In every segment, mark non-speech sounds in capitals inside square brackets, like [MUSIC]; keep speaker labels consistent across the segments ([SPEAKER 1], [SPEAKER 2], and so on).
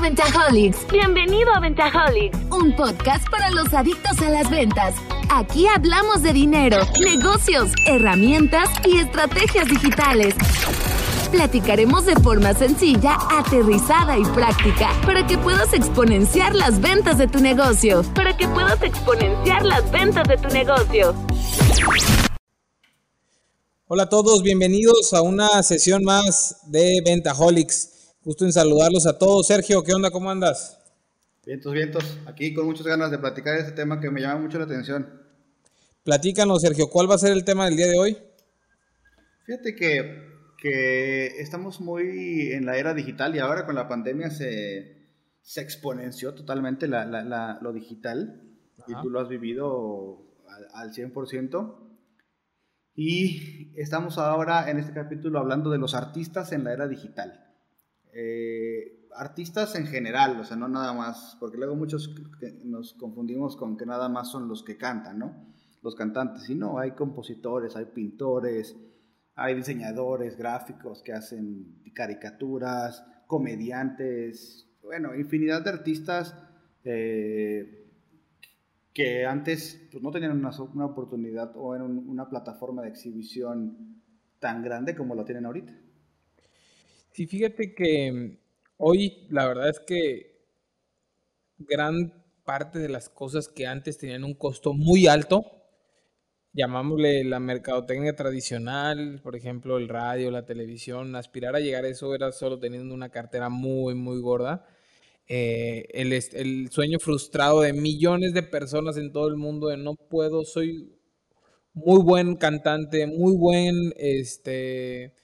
[SPEAKER 1] a Ventajolics.
[SPEAKER 2] Bienvenido a Ventajolics.
[SPEAKER 1] Un podcast para los adictos a las ventas. Aquí hablamos de dinero, negocios, herramientas y estrategias digitales. Platicaremos de forma sencilla, aterrizada y práctica para que puedas exponenciar las ventas de tu negocio.
[SPEAKER 2] Para que puedas exponenciar las ventas de tu negocio.
[SPEAKER 3] Hola a todos, bienvenidos a una sesión más de Ventajolics. Gusto en saludarlos a todos. Sergio, ¿qué onda? ¿Cómo andas?
[SPEAKER 4] Vientos, vientos. Aquí con muchas ganas de platicar este tema que me llama mucho la atención.
[SPEAKER 3] Platícanos, Sergio, ¿cuál va a ser el tema del día de hoy?
[SPEAKER 4] Fíjate que, que estamos muy en la era digital y ahora con la pandemia se, se exponenció totalmente la, la, la, lo digital y tú lo has vivido al, al 100%. Y estamos ahora en este capítulo hablando de los artistas en la era digital. Eh, artistas en general, o sea, no nada más, porque luego muchos nos confundimos con que nada más son los que cantan, ¿no? Los cantantes, y no, hay compositores, hay pintores, hay diseñadores gráficos que hacen caricaturas, comediantes, bueno, infinidad de artistas eh, que antes pues, no tenían una, oportunidad o en un, una plataforma de exhibición tan grande como lo tienen ahorita.
[SPEAKER 3] Sí, fíjate que hoy la verdad es que gran parte de las cosas que antes tenían un costo muy alto, llamámosle la mercadotecnia tradicional, por ejemplo, el radio, la televisión, aspirar a llegar a eso era solo teniendo una cartera muy, muy gorda. Eh, el, el, sueño frustrado de millones de personas en todo el mundo de no puedo, soy muy buen cantante, muy buen este,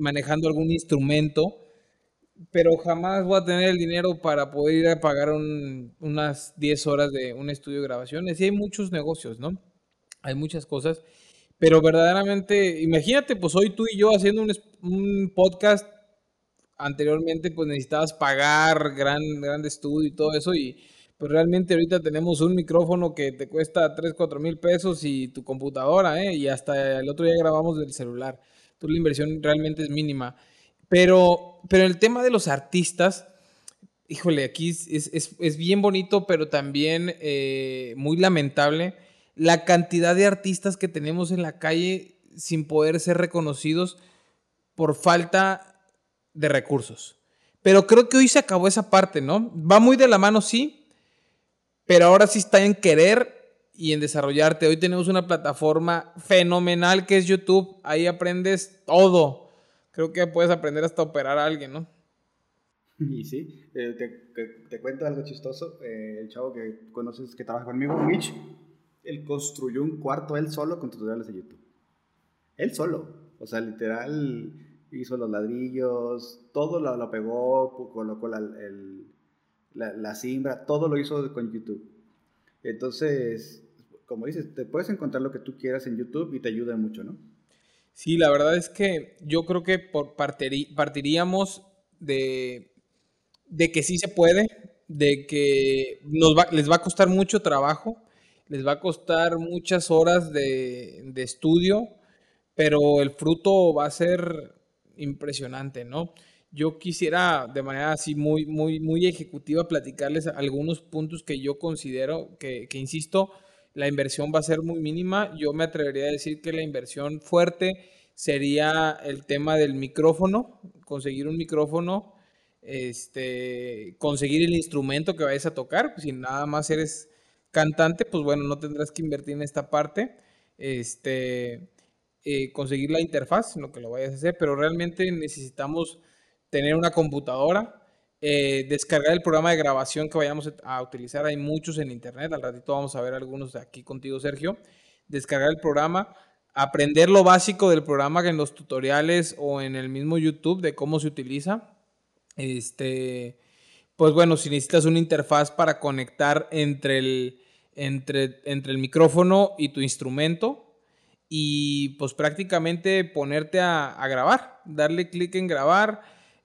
[SPEAKER 3] manejando algún instrumento, pero jamás voy a tener el dinero para poder ir a pagar un, unas 10 horas de un estudio de grabaciones. Y hay muchos negocios, ¿no? Hay muchas cosas, pero verdaderamente, imagínate, pues hoy tú y yo haciendo un, un podcast anteriormente pues necesitabas pagar gran, gran estudio y todo eso y pues realmente ahorita tenemos un micrófono que te cuesta 3, 4 mil pesos y tu computadora, ¿eh? Y hasta el otro día grabamos del celular. Entonces la inversión realmente es mínima. Pero, pero el tema de los artistas, híjole, aquí es, es, es bien bonito, pero también eh, muy lamentable la cantidad de artistas que tenemos en la calle sin poder ser reconocidos por falta de recursos. Pero creo que hoy se acabó esa parte, ¿no? Va muy de la mano, sí, pero ahora sí está en querer y en desarrollarte. Hoy tenemos una plataforma fenomenal que es YouTube. Ahí aprendes todo. Creo que puedes aprender hasta operar a alguien, ¿no? [LAUGHS]
[SPEAKER 4] Y sí, eh, te, te, cuento algo chistoso. Eh, el chavo que conoces que trabaja conmigo, Mitch, él construyó un cuarto él solo con tutoriales de YouTube. Él solo. O sea, literal hizo los ladrillos, todo lo, lo pegó, colocó la, el, la, la, simbra, todo lo hizo con YouTube. Entonces, como dices, te puedes encontrar lo que tú quieras en YouTube y te ayuda mucho, ¿no?
[SPEAKER 3] Sí, la verdad es que yo creo que por partiríamos de, que sí se puede, de que les va a costar mucho trabajo, les va a costar muchas horas de estudio, pero el fruto va a ser impresionante, ¿no? Yo quisiera de manera así muy, muy, muy ejecutiva platicarles algunos puntos que yo considero que, insisto, la inversión va a ser muy mínima. Yo me atrevería a decir que la inversión fuerte sería el tema del micrófono, conseguir un micrófono, este, conseguir el instrumento que vayas a tocar. Si nada más eres cantante, pues bueno, no tendrás que invertir en esta parte. Este, eh, conseguir la interfaz, sino que lo vayas a hacer, pero realmente necesitamos tener una computadora, eh, descargar el programa de grabación que vayamos a utilizar, hay muchos en internet, al ratito vamos a ver algunos aquí contigo Sergio, descargar el programa, aprender lo básico del programa en los tutoriales o en el mismo YouTube de cómo se utiliza, este, pues bueno, si necesitas una interfaz para conectar entre el, entre, entre el micrófono y tu instrumento, y pues prácticamente ponerte a, a grabar, darle clic en grabar,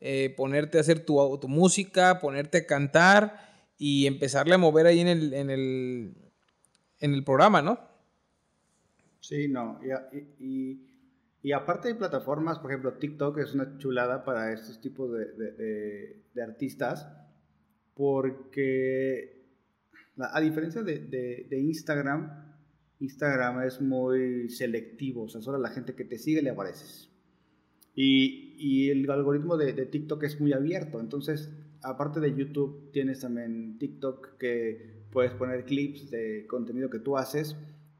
[SPEAKER 3] eh, ponerte a hacer tu, tu, música, ponerte a cantar y empezarle a mover ahí en el, en el, en el programa, ¿no?
[SPEAKER 4] Sí, no, y, y, y, aparte de plataformas, por ejemplo, TikTok es una chulada para estos tipos de, de, de, artistas, porque a diferencia de, Instagram, Instagram es muy selectivo, o sea, solo la gente que te sigue le apareces. Y, el algoritmo de, de, TikTok es muy abierto, entonces, aparte de YouTube, tienes también TikTok que puedes poner clips de contenido que tú haces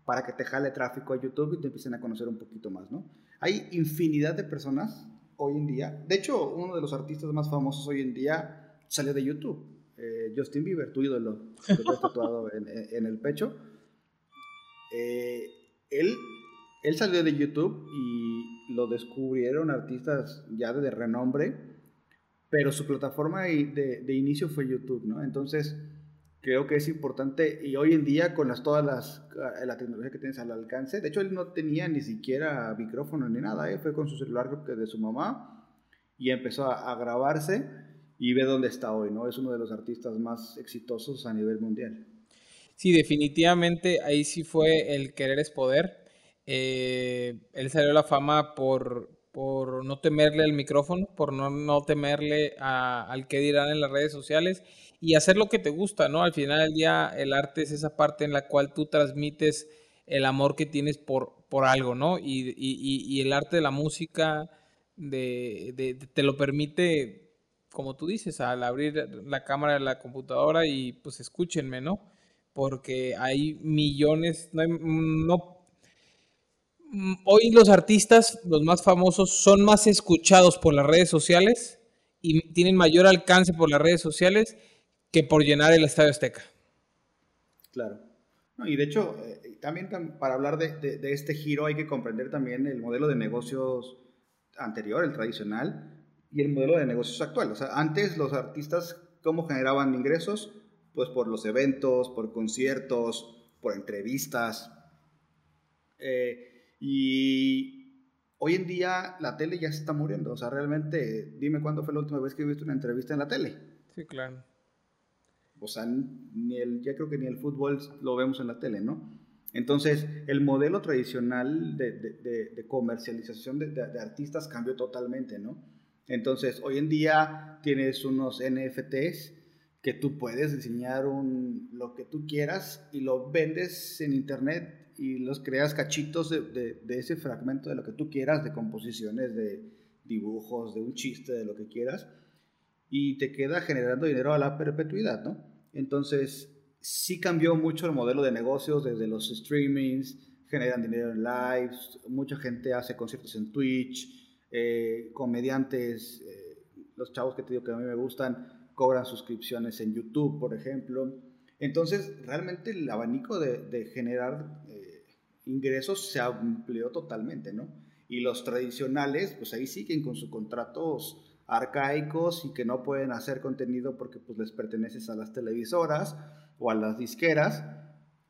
[SPEAKER 4] para que te jale tráfico a YouTube y te empiecen a conocer un poquito más, ¿no? Hay infinidad de personas hoy en día. De hecho, uno de los artistas más famosos hoy en día salió de YouTube. Eh, Justin Bieber, tu ídolo, que te tatuado en, el pecho. Eh, él, él salió de YouTube y lo descubrieron artistas ya de renombre, pero su plataforma de, inicio fue YouTube, ¿no? Entonces, creo que es importante y hoy en día con las, todas las eh, la tecnología que tienes al alcance, de hecho él no tenía ni siquiera micrófono ni nada, ¿eh? fue con su celular de su mamá y empezó a, grabarse y ve dónde está hoy, ¿no? Es uno de los artistas más exitosos a nivel mundial.
[SPEAKER 3] Sí, definitivamente ahí sí fue el querer es poder. Eh, él salió a la fama por, por no temerle al micrófono, por no, no temerle al que dirán en las redes sociales y hacer lo que te gusta, ¿no? Al final del día el arte es esa parte en la cual tú transmites el amor que tienes por, por algo, ¿no? Y, el arte de la música de, te lo permite, como tú dices, al abrir la cámara de la computadora y pues escúchenme, ¿no? Porque hay millones, no, no hoy los artistas, los más famosos, son más escuchados por las redes sociales y tienen mayor alcance por las redes sociales que por llenar el Estadio Azteca.
[SPEAKER 4] Claro. y de hecho, eh, también para hablar de, este giro hay que comprender también el modelo de negocios anterior, el tradicional, y el modelo de negocios actual. O sea, antes los artistas, ¿cómo generaban ingresos? Pues por los eventos, por conciertos, por entrevistas. Eh, y hoy en día la tele ya se está muriendo. O sea, realmente, dime cuándo fue la última vez que viste una entrevista en la tele.
[SPEAKER 3] Sí, claro.
[SPEAKER 4] O sea, ni el, ya creo que ni el fútbol lo vemos en la tele, ¿no? Entonces, el modelo tradicional de, comercialización de, artistas cambió totalmente, ¿no? Entonces, hoy en día tienes unos NFTs que tú puedes diseñar un, lo que tú quieras y lo vendes en internet y los creas cachitos de, ese fragmento de lo que tú quieras, de composiciones, de dibujos, de un chiste, de lo que quieras y te queda generando dinero a la perpetuidad, ¿no? Entonces, sí cambió mucho el modelo de negocios desde los streamings, generan dinero en lives, mucha gente hace conciertos en Twitch, eh, comediantes, eh, los chavos que te digo que a mí me gustan, cobran suscripciones en YouTube, por ejemplo. Entonces, realmente el abanico de, generar eh, ingresos se amplió totalmente, ¿no? Y los tradicionales, pues ahí siguen con sus contratos arcaicos y que no pueden hacer contenido porque pues les perteneces a las televisoras o a las disqueras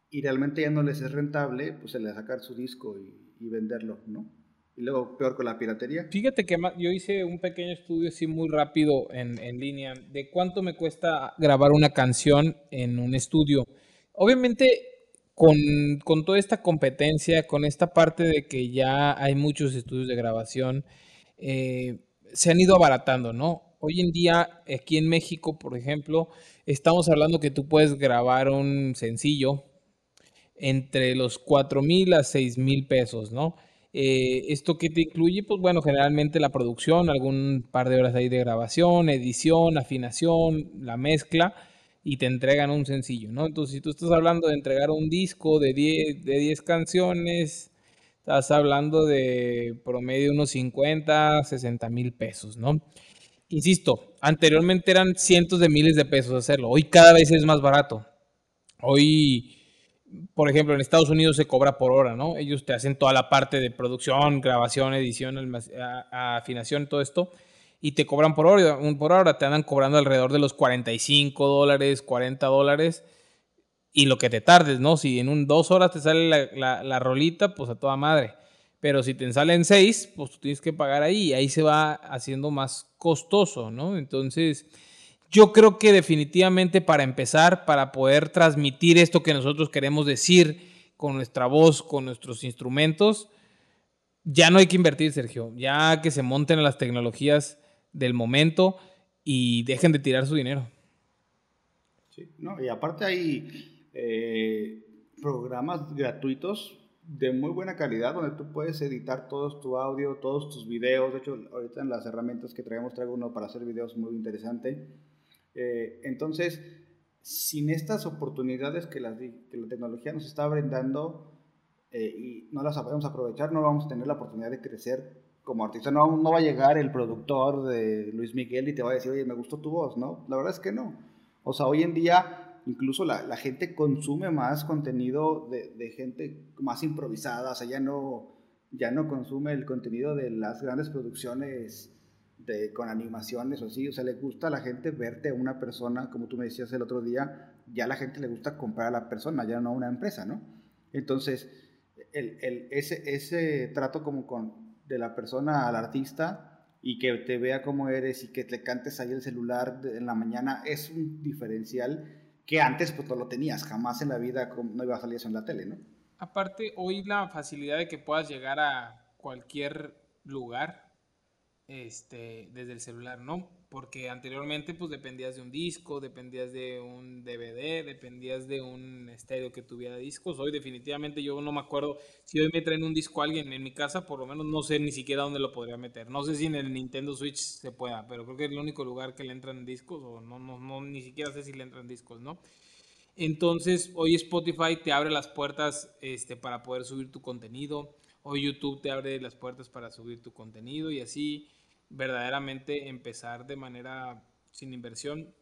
[SPEAKER 4] y realmente ya no les es rentable pues se les sacar su disco y, venderlo, ¿no? Y luego peor con la piratería.
[SPEAKER 3] Fíjate que yo hice un pequeño estudio así muy rápido en, en línea de cuánto me cuesta grabar una canción en un estudio. Obviamente con, con, toda esta competencia, con esta parte de que ya hay muchos estudios de grabación, eh, se han ido abaratando, ¿no? Hoy en día, aquí en México, por ejemplo, estamos hablando que tú puedes grabar un sencillo entre los 4 mil a 6 mil pesos, ¿no? Eh, ¿Esto que te incluye? Pues bueno, generalmente la producción, algún par de horas ahí de grabación, edición, afinación, la mezcla, y te entregan un sencillo, ¿no? Entonces, si tú estás hablando de entregar un disco de 10, de 10 canciones, Estás hablando de promedio unos 50, 60 mil pesos, ¿no? Insisto, anteriormente eran cientos de miles de pesos hacerlo. Hoy cada vez es más barato. Hoy, por ejemplo, en Estados Unidos se cobra por hora, ¿no? Ellos te hacen toda la parte de producción, grabación, edición, afinación, todo esto, y te cobran por hora. Por hora te andan cobrando alrededor de los 45 dólares, 40 dólares y lo que te tardes, ¿no? Si en un dos horas te sale la, la, rolita, pues a toda madre. Pero si te salen seis, pues tú tienes que pagar ahí y ahí se va haciendo más costoso, ¿no? Entonces, yo creo que definitivamente para empezar, para poder transmitir esto que nosotros queremos decir con nuestra voz, con nuestros instrumentos, ya no hay que invertir, Sergio. Ya que se monten las tecnologías del momento y dejen de tirar su dinero.
[SPEAKER 4] Sí, ¿no? Y aparte hay eh, programas gratuitos de muy buena calidad donde tú puedes editar todo tu audio, todos tus videos. De hecho, ahorita en las herramientas que traemos traigo uno para hacer videos muy interesante. Eh, entonces, sin estas oportunidades que la, que la tecnología nos está brindando eh, y no las sabemos aprovechar, no vamos a tener la oportunidad de crecer como artista. No, no va a llegar el productor de Luis Miguel y te va a decir, oye, me gustó tu voz, ¿no? La verdad es que no. O sea, hoy en día incluso la, la gente consume más contenido de, de, gente más improvisada, o sea, ya no, ya no consume el contenido de las grandes producciones de, con animaciones o así, o sea, le gusta a la gente verte a una persona, como tú me decías el otro día, ya la gente le gusta comprar a la persona, ya no a una empresa, ¿no? Entonces, el, el, ese, ese trato como con, de la persona al artista, y que te vea cómo eres y que te cantes ahí el celular en la mañana es un diferencial que antes pues no lo tenías, jamás en la vida no iba a salir eso en la tele, ¿no?
[SPEAKER 3] Aparte, hoy la facilidad de que puedas llegar a cualquier lugar este, desde el celular, ¿no? Porque anteriormente pues dependías de un disco, dependías de un DVD, dependías de un estéreo que tuviera discos. Hoy definitivamente yo no me acuerdo si hoy me traen un disco a alguien en mi casa, por lo menos no sé ni siquiera dónde lo podría meter. No sé si en el Nintendo Switch se pueda, pero creo que es el único lugar que le entran discos o no, no, no ni siquiera sé si le entran discos, ¿no? Entonces, hoy Spotify te abre las puertas este, para poder subir tu contenido. Hoy YouTube te abre las puertas para subir tu contenido y así verdaderamente empezar de manera sin inversión,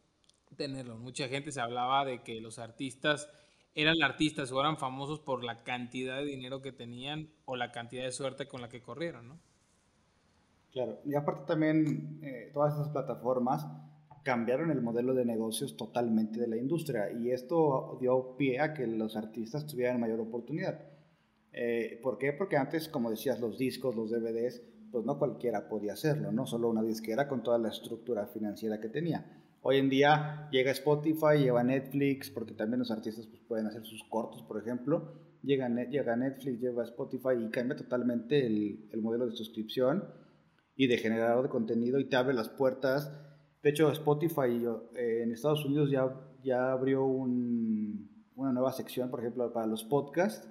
[SPEAKER 3] tenerlo. Mucha gente se hablaba de que los artistas eran artistas o eran famosos por la cantidad de dinero que tenían o la cantidad de suerte con la que corrieron, ¿no?
[SPEAKER 4] Claro, y aparte también eh, todas esas plataformas cambiaron el modelo de negocios totalmente de la industria y esto dio pie a que los artistas tuvieran mayor oportunidad. Eh, ¿Por qué? Porque antes, como decías, los discos, los DVDs, pues no cualquiera podía hacerlo, no solo una disquera con toda la estructura financiera que tenía. Hoy en día llega Spotify, lleva Netflix, porque también los artistas pues, pueden hacer sus cortos, por ejemplo. Llega, llega Netflix, lleva Spotify y cambia totalmente el, el, modelo de suscripción y de generador de contenido y te abre las puertas. De hecho, Spotify eh, en Estados Unidos ya, ya abrió un, una nueva sección, por ejemplo, para los podcasts,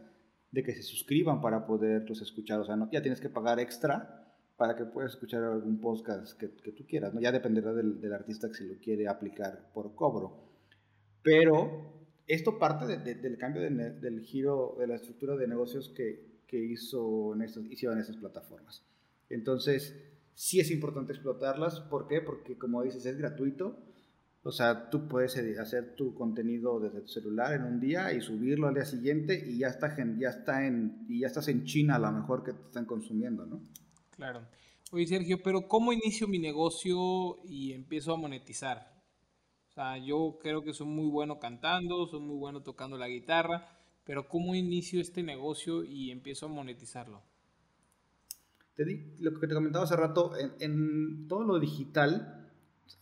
[SPEAKER 4] de que se suscriban para poderlos escuchar. O sea, no, ya tienes que pagar extra para que puedas escuchar algún podcast que, que tú quieras, ¿no? Ya dependerá del, del, artista que se lo quiere aplicar por cobro. Pero esto parte de, de, del cambio del giro de la estructura de negocios que, que hizo en estas, hicieron estas plataformas. Entonces, sí es importante explotarlas. ¿Por qué? Porque, como dices, es gratuito. O sea, tú puedes hacer tu contenido desde tu celular en un día y subirlo al día siguiente y ya, está, ya, está en, y ya estás en China a lo mejor que te están consumiendo, ¿no?
[SPEAKER 3] Claro. Oye, Sergio, pero ¿cómo inicio mi negocio y empiezo a monetizar? O sea, yo creo que soy muy bueno cantando, soy muy bueno tocando la guitarra, pero ¿cómo inicio este negocio y empiezo a monetizarlo?
[SPEAKER 4] Te di, lo que te comentaba hace rato, en, todo lo digital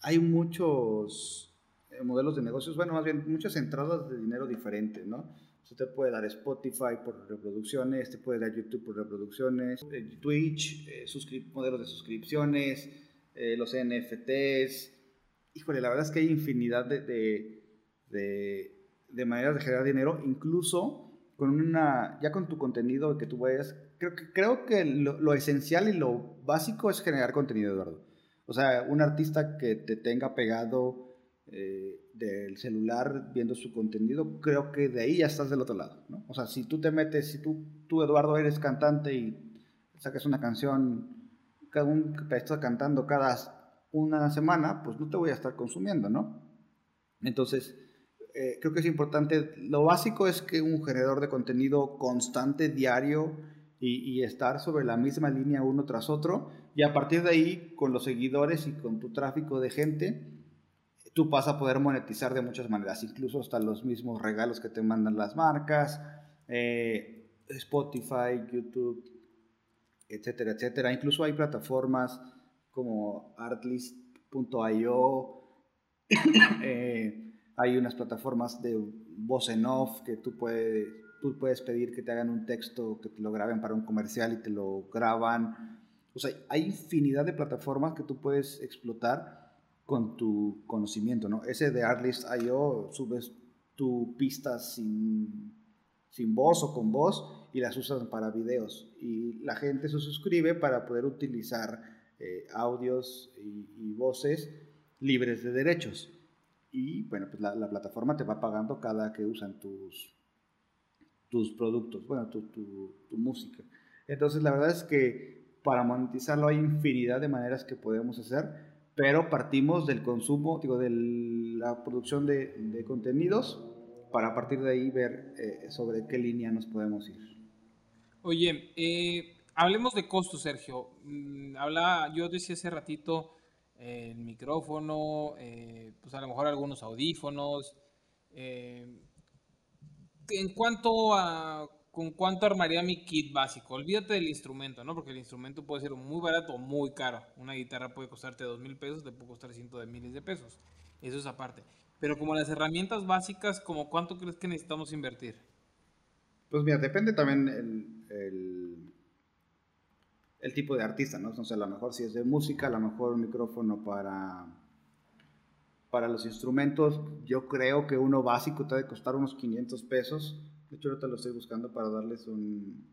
[SPEAKER 4] hay muchos eh, modelos de negocios, bueno, más bien muchas entradas de dinero diferentes, ¿no? Te puede dar Spotify por reproducciones, te puede dar YouTube por reproducciones, eh, Twitch, eh, modelos de suscripciones, eh, los NFTs. Híjole, la verdad es que hay infinidad de, de, de, de, maneras de generar dinero, incluso con una, ya con tu contenido que tú vayas. Creo que, creo que lo, lo esencial y lo básico es generar contenido, Eduardo. O sea, un artista que te tenga pegado eh, del celular viendo su contenido, creo que de ahí ya estás del otro lado, ¿no? O sea, si tú te metes, si tú, tú Eduardo, eres cantante y sacas una canción, cada un que estás cantando cada una semana, pues no te voy a estar consumiendo, ¿no? Entonces, eh, creo que es importante, lo básico es que un generador de contenido constante, diario, y, y, estar sobre la misma línea uno tras otro, y a partir de ahí, con los seguidores y con tu tráfico de gente, tú vas a poder monetizar de muchas maneras, incluso hasta los mismos regalos que te mandan las marcas, eh, Spotify, YouTube, etcétera, etcétera. Incluso hay plataformas como artlist.io, [COUGHS] eh, hay unas plataformas de voz en off que tú puedes, tú puedes pedir que te hagan un texto, que te lo graben para un comercial y te lo graban. O sea, hay infinidad de plataformas que tú puedes explotar con tu conocimiento, ¿no? Ese de Artlist.io subes tu pista sin, sin voz o con voz y las usas para videos. Y la gente se suscribe para poder utilizar eh, audios y, voces libres de derechos. Y bueno, pues la, plataforma te va pagando cada que usan tus, tus productos, bueno, tu, tu, tu música. Entonces la verdad es que para monetizarlo hay infinidad de maneras que podemos hacer, pero partimos del consumo, digo, de la producción de, contenidos para partir de ahí ver eh, sobre qué línea nos podemos ir.
[SPEAKER 3] Oye, eh, hablemos de costos, Sergio. Mm, habla, yo decía hace ratito el micrófono, eh, pues a lo mejor algunos audífonos. en cuanto a con cuánto armaría mi kit básico. Olvídate del instrumento, ¿no? Porque el instrumento puede ser muy barato o muy caro. Una guitarra puede costarte dos mil pesos, te puede costar cientos de miles de pesos. Eso es aparte. Pero como las herramientas básicas, como cuánto crees que necesitamos invertir?
[SPEAKER 4] Pues mira, depende también el, tipo de artista, ¿no? Entonces, a lo mejor si es de música, a lo mejor un micrófono para, para los instrumentos, yo creo que uno básico te debe costar unos 500 pesos. De hecho, ahorita lo estoy buscando para darles un,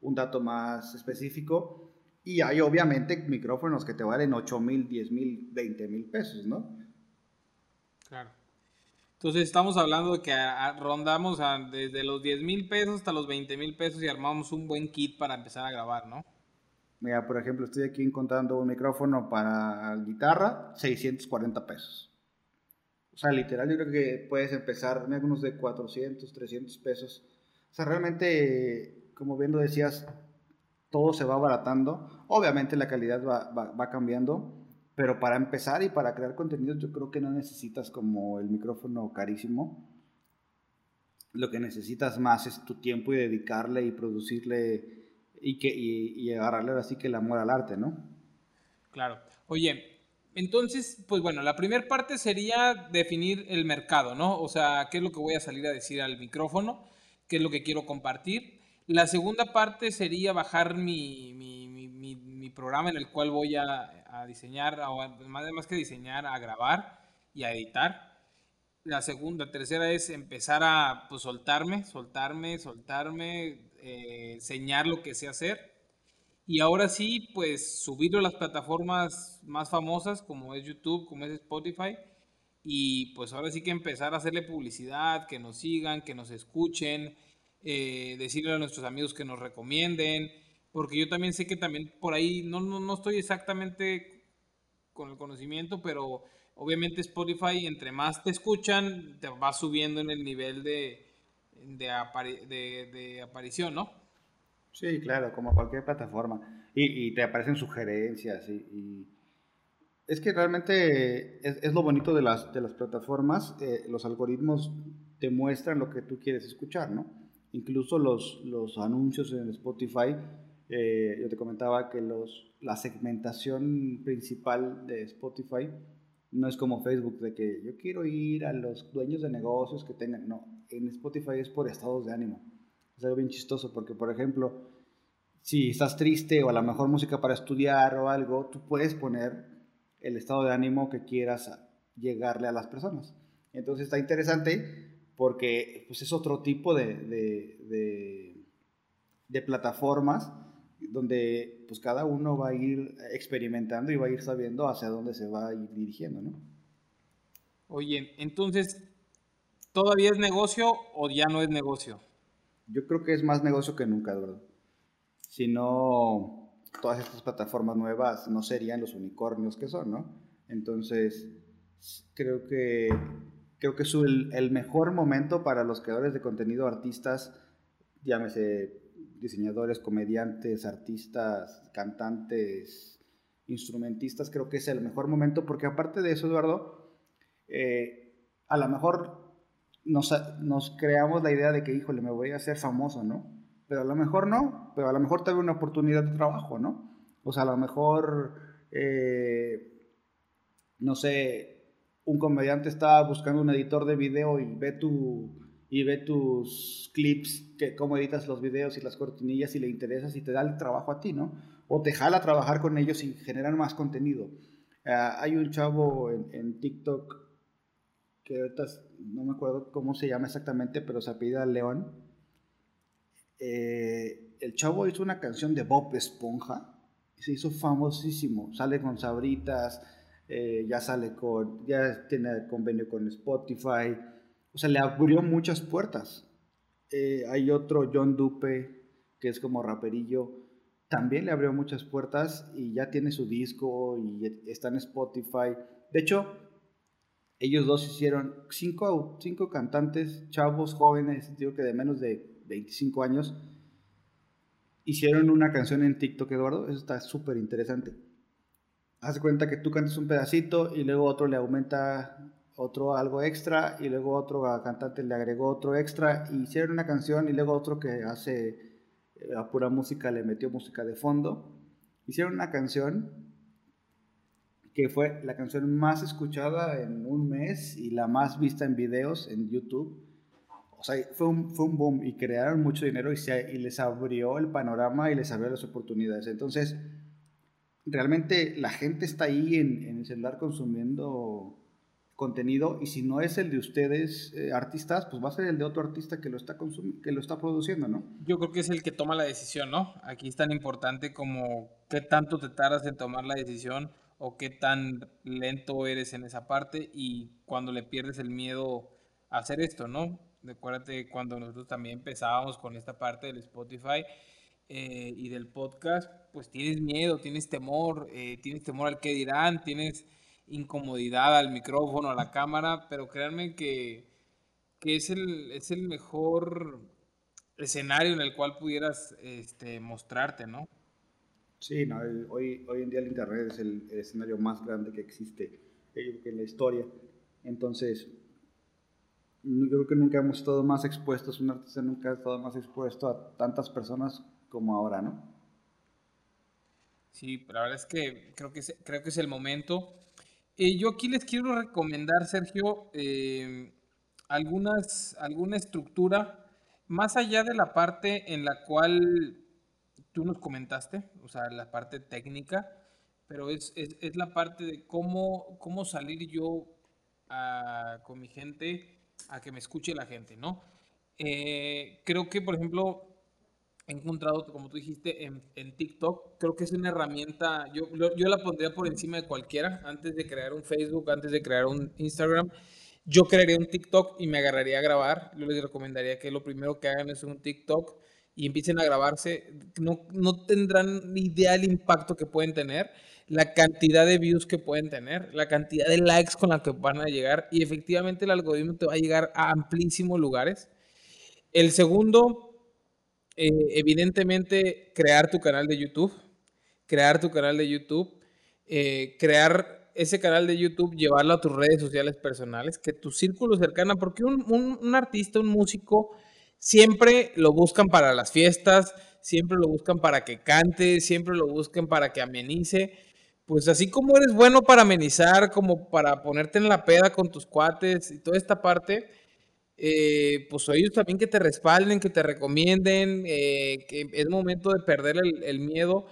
[SPEAKER 4] un dato más específico. Y hay obviamente micrófonos que te valen 8 mil, 10 mil, 20 mil pesos, ¿no?
[SPEAKER 3] Claro. Entonces estamos hablando de que rondamos desde los 10 mil pesos hasta los 20 mil pesos y armamos un buen kit para empezar a grabar, ¿no?
[SPEAKER 4] Mira, por ejemplo, estoy aquí encontrando un micrófono para guitarra, 640 pesos. O sea, literal, yo creo que puedes empezar, mira, unos de 400, 300 pesos. O sea, realmente, como bien lo decías, todo se va abaratando. Obviamente la calidad va, va cambiando, pero para empezar y para crear contenidos yo creo que no necesitas como el micrófono carísimo. Lo que necesitas más es tu tiempo y dedicarle y producirle y, que, y, agarrarle así que el amor al arte, ¿no?
[SPEAKER 3] Claro. Oye, entonces, pues bueno, la primera parte sería definir el mercado, ¿no? O sea, qué es lo que voy a salir a decir al micrófono, qué es lo que quiero compartir. La segunda parte sería bajar mi, programa en el cual voy a diseñar, o más que diseñar, a grabar y a editar. La segunda, tercera es empezar a pues, soltarme, soltarme, soltarme, eh, enseñar lo que sé hacer. Y ahora sí, pues subirlo a las plataformas más famosas como es YouTube, como es Spotify. Y pues ahora sí que empezar a hacerle publicidad, que nos sigan, que nos escuchen, eh, decirle a nuestros amigos que nos recomienden, porque yo también sé que también por ahí, no, no, no estoy exactamente con el conocimiento, pero obviamente Spotify, entre más te escuchan, te va subiendo en el nivel de, de, aparición, ¿no?
[SPEAKER 4] Sí, claro, como cualquier plataforma. Y, te aparecen sugerencias y, es que realmente es, lo bonito de las, de las plataformas, eh, los algoritmos te muestran lo que tú quieres escuchar, ¿no? Incluso los, los anuncios en Spotify eh, yo te comentaba que los, la segmentación principal de Spotify no es como Facebook, de que yo quiero ir a los dueños de negocios que tengan. No, en Spotify es por estados de ánimo. Es algo bien chistoso porque, por ejemplo, si estás triste o a lo mejor música para estudiar o algo, tú puedes poner el estado de ánimo que quieras llegarle a las personas. Entonces está interesante porque pues, es otro tipo de, de, de, plataformas donde pues cada uno va a ir experimentando y va a ir sabiendo hacia dónde se va a ir dirigiendo, ¿no?
[SPEAKER 3] Oye, entonces, ¿todavía es negocio o ya no es negocio?
[SPEAKER 4] Yo creo que es más negocio que nunca, ¿verdad? Si no, todas estas plataformas nuevas no serían los unicornios que son, ¿no? Entonces, creo que, creo que es el, el mejor momento para los creadores de contenido, artistas, llámese diseñadores, comediantes, artistas, cantantes, instrumentistas, creo que es el mejor momento porque aparte de eso, Eduardo, eh, a lo mejor nos, creamos la idea de que, híjole, me voy a hacer famoso, ¿no? Pero a lo mejor no, pero a lo mejor tengo una oportunidad de trabajo, ¿no? O sea, a lo mejor, eh, no sé, un comediante está buscando un editor de video y ve tu y ve tus clips, que, cómo editas los videos y las cortinillas y le interesas y te da el trabajo a ti, ¿no? O te jala trabajar con ellos y generar más contenido. Ah, hay un chavo en, TikTok que ahorita no me acuerdo cómo se llama exactamente, pero se apellida León. Eh, el chavo hizo una canción de Bob Esponja y se hizo famosísimo. Sale con Sabritas, eh, ya sale con, ya tiene convenio con Spotify. O sea, le abrió muchas puertas. Eh, hay otro John Dupe, que es como raperillo también le abrió muchas puertas y ya tiene su disco y está en Spotify. De hecho, ellos dos hicieron cinco, cinco cantantes, chavos, jóvenes, digo que de menos de 25 años, hicieron una canción en TikTok, Eduardo. Eso está súper interesante. Haz cuenta que tú cantas un pedacito y luego otro le aumenta otro algo extra y luego otro cantante le agregó otro extra y hicieron una canción y luego otro que hace a pura música le metió música de fondo. Hicieron una canción que fue la canción más escuchada en un mes y la más vista en videos en YouTube. O sea, fue un, fue un boom y crearon mucho dinero y, se, y les abrió el panorama y les abrió las oportunidades. Entonces, realmente la gente está ahí en, en el celular consumiendo contenido y si no es el de ustedes eh, artistas, pues va a ser el de otro artista que lo está que lo está produciendo, ¿no?
[SPEAKER 3] Yo creo que es el que toma la decisión, ¿no? Aquí es tan importante como qué tanto te tardas en tomar la decisión o qué tan lento eres en esa parte y cuando le pierdes el miedo a hacer esto, ¿no? Recuérdate cuando nosotros también empezábamos con esta parte del Spotify eh, y del podcast, pues tienes miedo, tienes temor, eh, tienes temor al qué dirán, tienes incomodidad al micrófono, a la cámara, pero créanme que, es, el, es el mejor escenario en el cual pudieras este, mostrarte, ¿no?
[SPEAKER 4] Sí, no, hoy, hoy en día el Internet es el, escenario más grande que existe en la historia. Entonces, yo creo que nunca hemos estado más expuestos, un artista nunca ha estado más expuesto a tantas personas como ahora, ¿no?
[SPEAKER 3] Sí, pero la verdad es que creo que creo que es el momento. Eh, yo aquí les quiero recomendar, Sergio, eh, algunas, alguna estructura, más allá de la parte en la cual tú nos comentaste, o sea, la parte técnica, pero es, la parte de cómo, cómo salir yo con mi gente a que me escuche la gente, ¿no? Eh, creo que, por ejemplo, he encontrado, como tú dijiste, en, en, TikTok. Creo que es una herramienta, yo, yo la pondría por encima de cualquiera. Antes de crear un Facebook, antes de crear un Instagram, yo crearía un TikTok y me agarraría a grabar. Yo les recomendaría que lo primero que hagan es un TikTok y empiecen a grabarse. No, no tendrán idea del impacto que pueden tener, la cantidad de views que pueden tener, la cantidad de likes con la que van a llegar y efectivamente el algoritmo te va a llegar a amplísimos lugares. El segundo eh, evidentemente, crear tu canal de YouTube, crear tu canal de YouTube, eh, crear ese canal de YouTube, llevarlo a tus redes sociales personales, que tu círculo cercano, porque un, un, artista, un músico, siempre lo buscan para las fiestas, siempre lo buscan para que cante, siempre lo buscan para que amenice. Pues así como eres bueno para amenizar, como para ponerte en la peda con tus cuates y toda esta parte, eh, pues ellos también que te respalden, que te recomienden, eh, que es momento de perder el, miedo.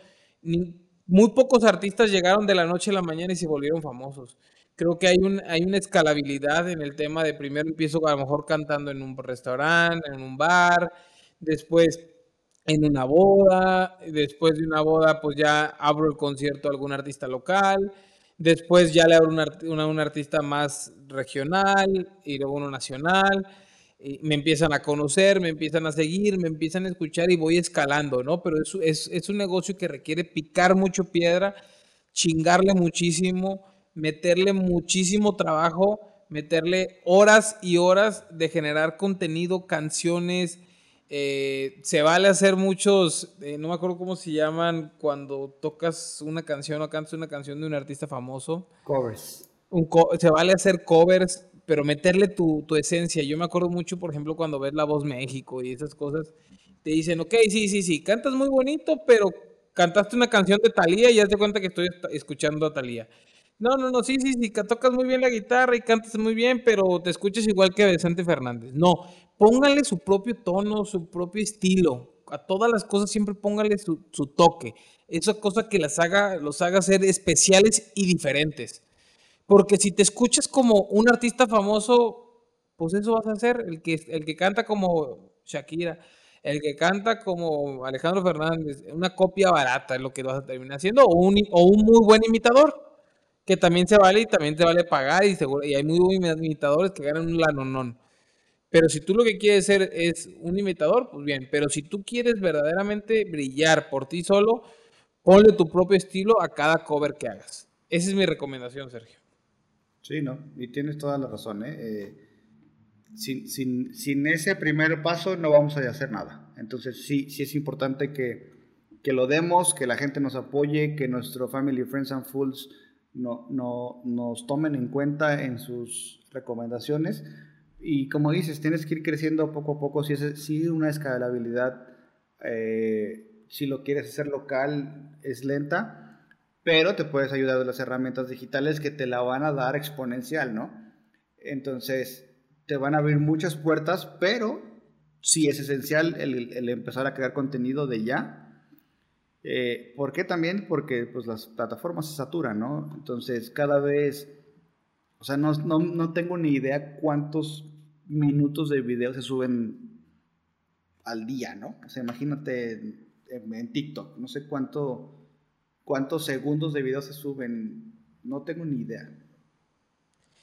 [SPEAKER 3] muy pocos artistas llegaron de la noche a la mañana y se volvieron famosos. Creo que hay, un, hay una escalabilidad en el tema de primero empiezo a lo mejor cantando en un restaurante, en un bar, después en una boda, después de una boda pues ya abro el concierto a algún artista local, Después ya le abro una, un artista más regional y luego uno nacional. Y me empiezan a conocer, me empiezan a seguir, me empiezan a escuchar y voy escalando, ¿no? Pero es, es, es un negocio que requiere picar mucho piedra, chingarle muchísimo, meterle muchísimo trabajo, meterle horas y horas de generar contenido, canciones, eh, se vale hacer muchos, eh, no me acuerdo cómo se llaman, cuando tocas una canción o cantas una canción de un artista famoso.
[SPEAKER 4] Covers.
[SPEAKER 3] se vale hacer covers, pero meterle tu, esencia. Yo me acuerdo mucho, por ejemplo, cuando ves La Voz México y esas cosas, te dicen, ok, sí, sí, sí, cantas muy bonito, pero cantaste una canción de Talía y ya te cuenta que estoy escuchando a Talía. No, no, no, sí, sí, sí, tocas muy bien la guitarra y cantas muy bien, pero te escuchas igual que Vicente Fernández. No, pónganle su propio tono, su propio estilo. a todas las cosas siempre póngale su, toque. Esa cosa que las haga, los haga ser especiales y diferentes. Porque si te escuchas como un artista famoso, pues eso vas a hacer. El que, el que canta como Shakira, el que canta como Alejandro Fernández, una copia barata es lo que vas a terminar haciendo, o un, o un muy buen imitador, que también se vale y también te vale pagar, y, seguro, y hay muy buenos imitadores que ganan un lanonón. Pero si tú lo que quieres ser es un imitador, pues bien. Pero si tú quieres verdaderamente brillar por ti solo, ponle tu propio estilo a cada cover que hagas. Esa es mi recomendación, Sergio.
[SPEAKER 4] Sí, no, y tienes toda la razón. ¿eh? eh sin, sin, sin, ese primer paso no vamos a hacer nada. Entonces sí, sí es importante que, que lo demos, que la gente nos apoye, que nuestro Family, Friends and Fools no, no, nos tomen en cuenta en sus recomendaciones y como dices, tienes que ir creciendo poco a poco. Si es si una escalabilidad, eh, si lo quieres hacer local, es lenta, pero te puedes ayudar de las herramientas digitales que te la van a dar exponencial, ¿no? Entonces, te van a abrir muchas puertas, pero sí es esencial el, empezar a crear contenido de ya. Eh, ¿Por qué también? Porque pues, las plataformas se saturan, ¿no? Entonces, cada vez, o sea, no, no, no tengo ni idea cuántos minutos de video se suben al día, ¿no? O sea, imagínate en, TikTok, no sé cuánto, cuántos segundos de video se suben, no tengo ni idea.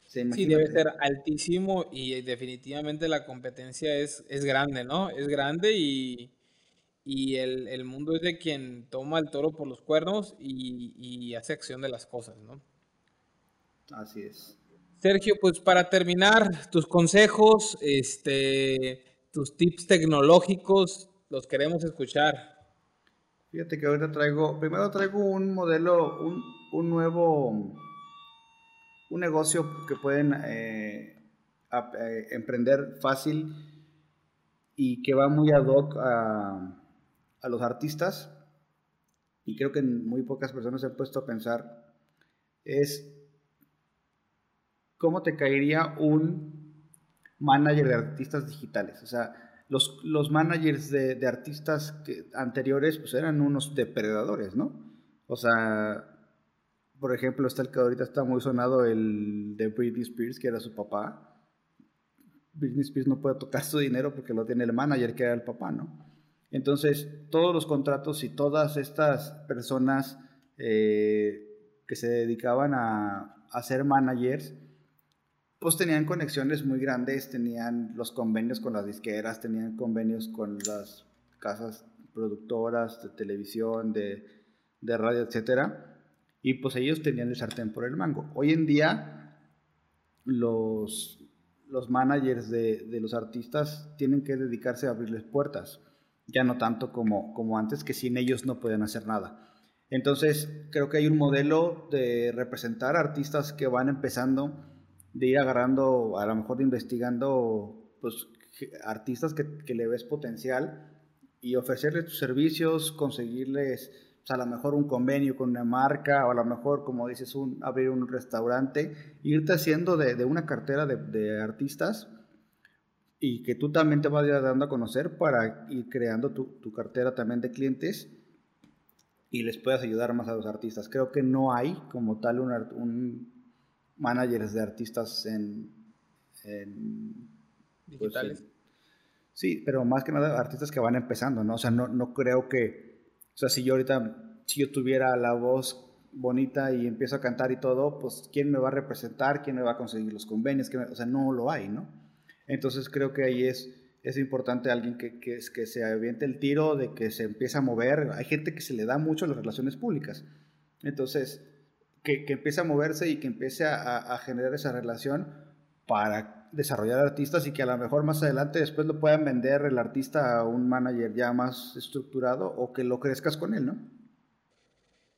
[SPEAKER 3] sí, debe ser altísimo y definitivamente la competencia es, es grande, ¿no? Es grande y, y el, el, mundo es de quien toma el toro por los cuernos y, y hace acción de las cosas, ¿no?
[SPEAKER 4] Así es.
[SPEAKER 3] Sergio, pues para terminar, tus consejos, este, tus tips tecnológicos, los queremos escuchar.
[SPEAKER 4] Fíjate que ahorita traigo, primero traigo un modelo, un, nuevo, un negocio que pueden eh, eh, emprender fácil y que va muy ad hoc a, a los artistas. Y creo que muy pocas personas se han puesto a pensar. Es ¿cómo te caería un manager de artistas digitales? O sea, los, los managers de, artistas anteriores pues eran unos depredadores, ¿no? O sea, por ejemplo, está el que ahorita está muy sonado, el de Britney Spears, que era su papá. Britney Spears no puede tocar su dinero porque lo tiene el manager, que era el papá, ¿no? Entonces, todos los contratos y todas estas personas eh, que se dedicaban a, ser managers, pues tenían conexiones muy grandes, tenían los convenios con las disqueras, tenían convenios con las casas productoras de televisión, de, radio, etc. Y pues ellos tenían el sartén por el mango. Hoy en día los managers de, los artistas tienen que dedicarse a abrirles puertas, ya no tanto como, como antes, que sin ellos no pueden hacer nada. Entonces creo que hay un modelo de representar artistas que van empezando de ir agarrando, a lo mejor investigando, pues, artistas que, que le ves potencial y ofrecerles tus servicios, conseguirles pues, a lo mejor un convenio con una marca o a lo mejor, como dices, un, abrir un restaurante, irte haciendo de, de una cartera de, artistas y que tú también te vayas dando a conocer para ir creando tu, tu, cartera también de clientes y les puedas ayudar más a los artistas. Creo que no hay como tal un, un managers de artistas en...
[SPEAKER 3] Pues, Digitales.
[SPEAKER 4] sí, pero más que nada artistas que van empezando, ¿no? O sea, no, no creo que... O sea, si yo ahorita, si yo tuviera la voz bonita y empiezo a cantar y todo, pues ¿quién me va a representar? ¿Quién me va a conseguir los convenios? O sea, no lo hay, ¿no? Entonces creo que ahí es, es importante alguien que, que, que se aviente el tiro, de que se empiece a mover. Hay gente que se le da mucho las relaciones públicas. Entonces, que, empiece a moverse y que empiece a, generar esa relación para desarrollar artistas y que a lo mejor más adelante después lo puedan vender el artista a un manager ya más estructurado o que lo crezcas con él, ¿no?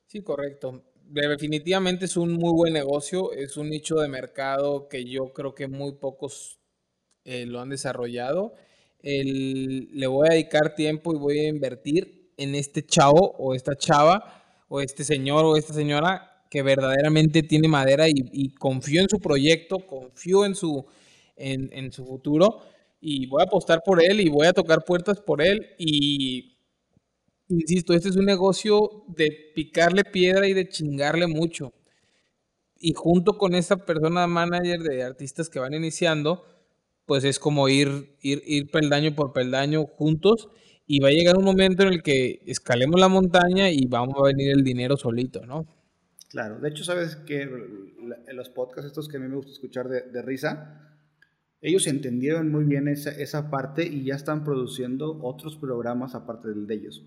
[SPEAKER 3] Sí, correcto. Definitivamente es un muy buen negocio, es un nicho de mercado que yo creo que muy pocos eh, lo han desarrollado. le voy a dedicar tiempo y voy a invertir en este chavo o esta chava o este señor o esta señora que verdaderamente tiene madera y, confío en su proyecto, confío en su, en, su futuro y voy a apostar por él y voy a tocar puertas por él y insisto, este es un negocio de picarle piedra y de chingarle mucho. Y junto con esa persona manager de artistas que van iniciando, pues es como ir, ir, ir peldaño por peldaño juntos y va a llegar un momento en el que escalemos la montaña y vamos a venir el dinero solito, ¿no?
[SPEAKER 4] Claro, de hecho, sabes que en los podcasts estos que a mí me gusta escuchar de, risa, ellos entendieron muy bien esa, esa, parte y ya están produciendo otros programas aparte de ellos.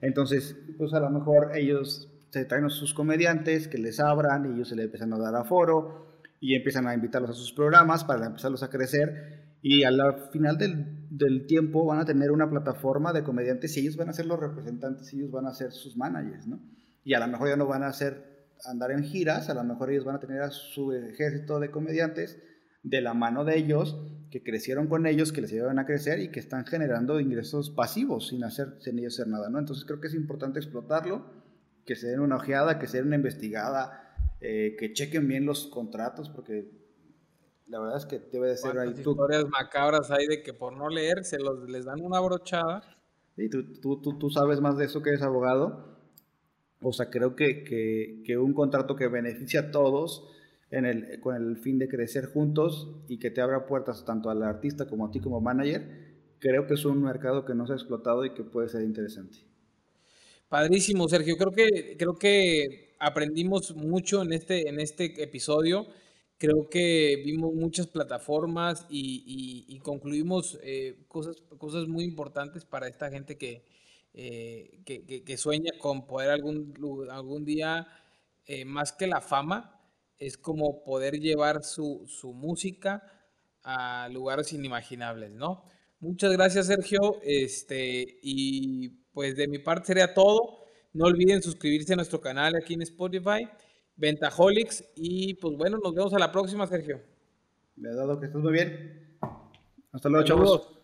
[SPEAKER 4] Entonces, pues a lo mejor ellos se traen a sus comediantes que les abran y ellos se les empiezan a dar aforo y empiezan a invitarlos a sus programas para empezarlos a crecer y al final del, del, tiempo van a tener una plataforma de comediantes y ellos van a ser los representantes y ellos van a ser sus managers, ¿no? Y a lo mejor ya no van a hacer andar en giras, a lo mejor ellos van a tener a su ejército de comediantes de la mano de ellos, que crecieron con ellos, que les ayudan a crecer y que están generando ingresos pasivos sin, hacer, sin ellos hacer nada, ¿no? Entonces creo que es importante explotarlo, que se den una ojeada, que se den una investigada, eh, que chequen bien los contratos, porque la verdad es que debe de ser ahí
[SPEAKER 3] tú. historias macabras hay de que por no leer se los, les dan una brochada.
[SPEAKER 4] Sí, tú, tú, tú, tú sabes más de eso que eres abogado. O sea, creo que, que, que un contrato que beneficia a todos en el, con el fin de crecer juntos y que te abra puertas tanto al artista como a ti como manager, creo que es un mercado que no se ha explotado y que puede ser interesante.
[SPEAKER 3] Padrísimo, Sergio. Creo que, creo que aprendimos mucho en este, en este episodio. Creo que vimos muchas plataformas y, concluimos eh, cosas, cosas muy importantes para esta gente que, eh, que, sueña con poder algún, algún día, eh, más que la fama, es como poder llevar su, música a lugares inimaginables, ¿no? Muchas gracias, Sergio. Este, y pues de mi parte sería todo. No olviden suscribirse a nuestro canal aquí en Spotify, Ventajolics. Y pues bueno, nos vemos a la próxima, Sergio.
[SPEAKER 4] Me ha dado que estés muy bien. Hasta luego, chavos.